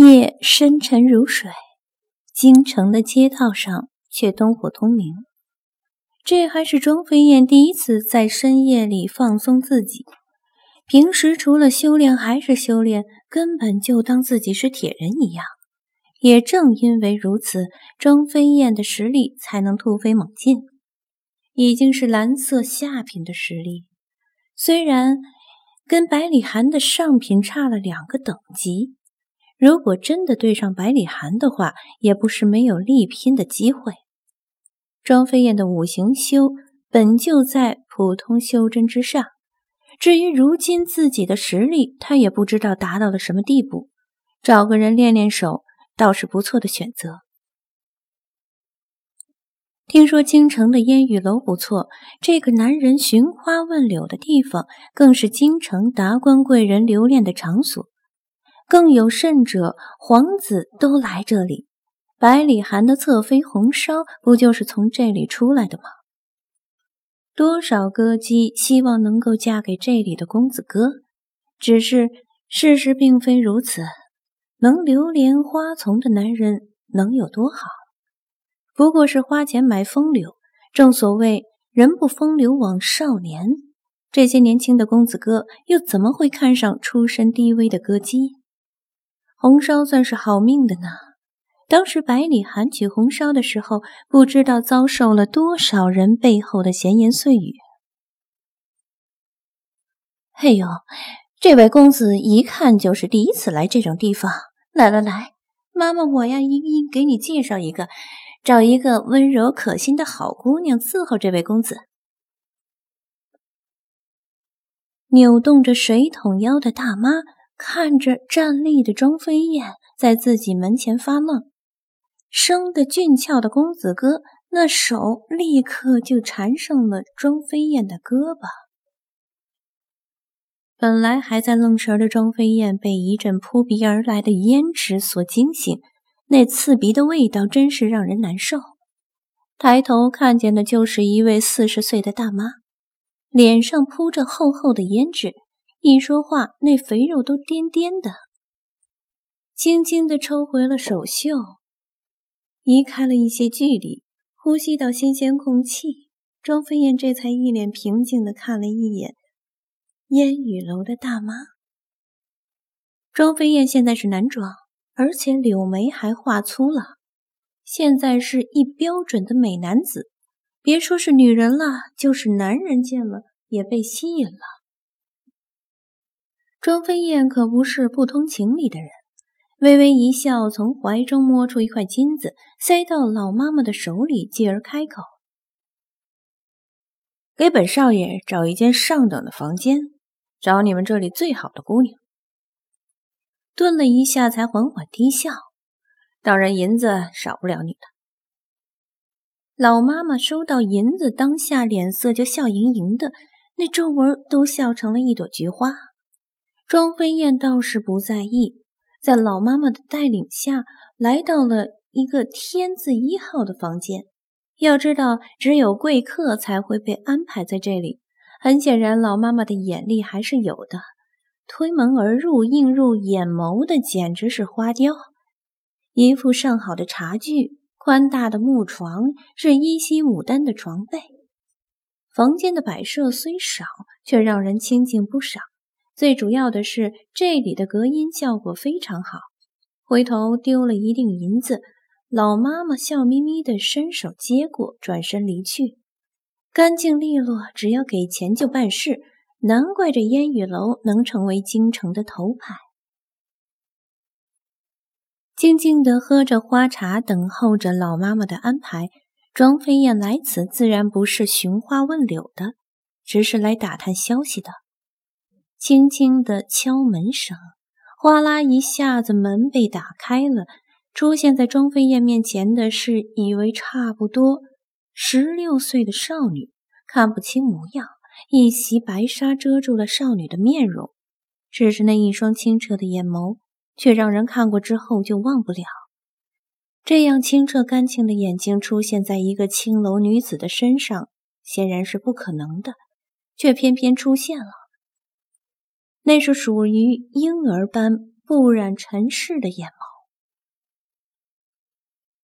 夜深沉如水，京城的街道上却灯火通明。这还是庄飞燕第一次在深夜里放松自己。平时除了修炼还是修炼，根本就当自己是铁人一样。也正因为如此，庄飞燕的实力才能突飞猛进，已经是蓝色下品的实力。虽然跟百里寒的上品差了两个等级。如果真的对上百里寒的话，也不是没有力拼的机会。庄飞燕的五行修本就在普通修真之上，至于如今自己的实力，他也不知道达到了什么地步。找个人练练手，倒是不错的选择。听说京城的烟雨楼不错，这个男人寻花问柳的地方，更是京城达官贵人留恋的场所。更有甚者，皇子都来这里。百里寒的侧妃红烧不就是从这里出来的吗？多少歌姬希望能够嫁给这里的公子哥，只是事实并非如此。能流连花丛的男人能有多好？不过是花钱买风流。正所谓人不风流枉少年。这些年轻的公子哥又怎么会看上出身低微的歌姬？红烧算是好命的呢。当时百里寒娶红烧的时候，不知道遭受了多少人背后的闲言碎语。嘿呦，这位公子一看就是第一次来这种地方。来来来，妈妈我呀，一一给你介绍一个，找一个温柔可心的好姑娘伺候这位公子。扭动着水桶腰的大妈。看着站立的庄飞燕在自己门前发愣，生的俊俏的公子哥那手立刻就缠上了庄飞燕的胳膊。本来还在愣神的庄飞燕被一阵扑鼻而来的胭脂所惊醒，那刺鼻的味道真是让人难受。抬头看见的就是一位四十岁的大妈，脸上铺着厚厚的胭脂。一说话，那肥肉都颠颠的。轻轻地抽回了手袖，移开了一些距离，呼吸到新鲜空气。庄飞燕这才一脸平静地看了一眼烟雨楼的大妈。庄飞燕现在是男装，而且柳眉还画粗了，现在是一标准的美男子。别说是女人了，就是男人见了也被吸引了。庄飞燕可不是不通情理的人，微微一笑，从怀中摸出一块金子，塞到老妈妈的手里，继而开口：“给本少爷找一间上等的房间，找你们这里最好的姑娘。”顿了一下，才缓缓低笑：“当然，银子少不了你的。”老妈妈收到银子，当下脸色就笑盈盈的，那皱纹都笑成了一朵菊花。庄飞燕倒是不在意，在老妈妈的带领下来到了一个天字一号的房间。要知道，只有贵客才会被安排在这里。很显然，老妈妈的眼力还是有的。推门而入，映入眼眸的简直是花雕。一副上好的茶具，宽大的木床，是依稀牡丹的床被。房间的摆设虽少，却让人清静不少。最主要的是，这里的隔音效果非常好。回头丢了一锭银子，老妈妈笑眯眯地伸手接过，转身离去，干净利落，只要给钱就办事。难怪这烟雨楼能成为京城的头牌。静静地喝着花茶，等候着老妈妈的安排。庄飞燕来此自然不是寻花问柳的，只是来打探消息的。轻轻的敲门声，哗啦一下子门被打开了。出现在庄飞燕面前的是以为差不多十六岁的少女，看不清模样，一袭白纱遮住了少女的面容，只是那一双清澈的眼眸，却让人看过之后就忘不了。这样清澈干净的眼睛出现在一个青楼女子的身上，显然是不可能的，却偏偏出现了。那是属于婴儿般不染尘世的眼眸。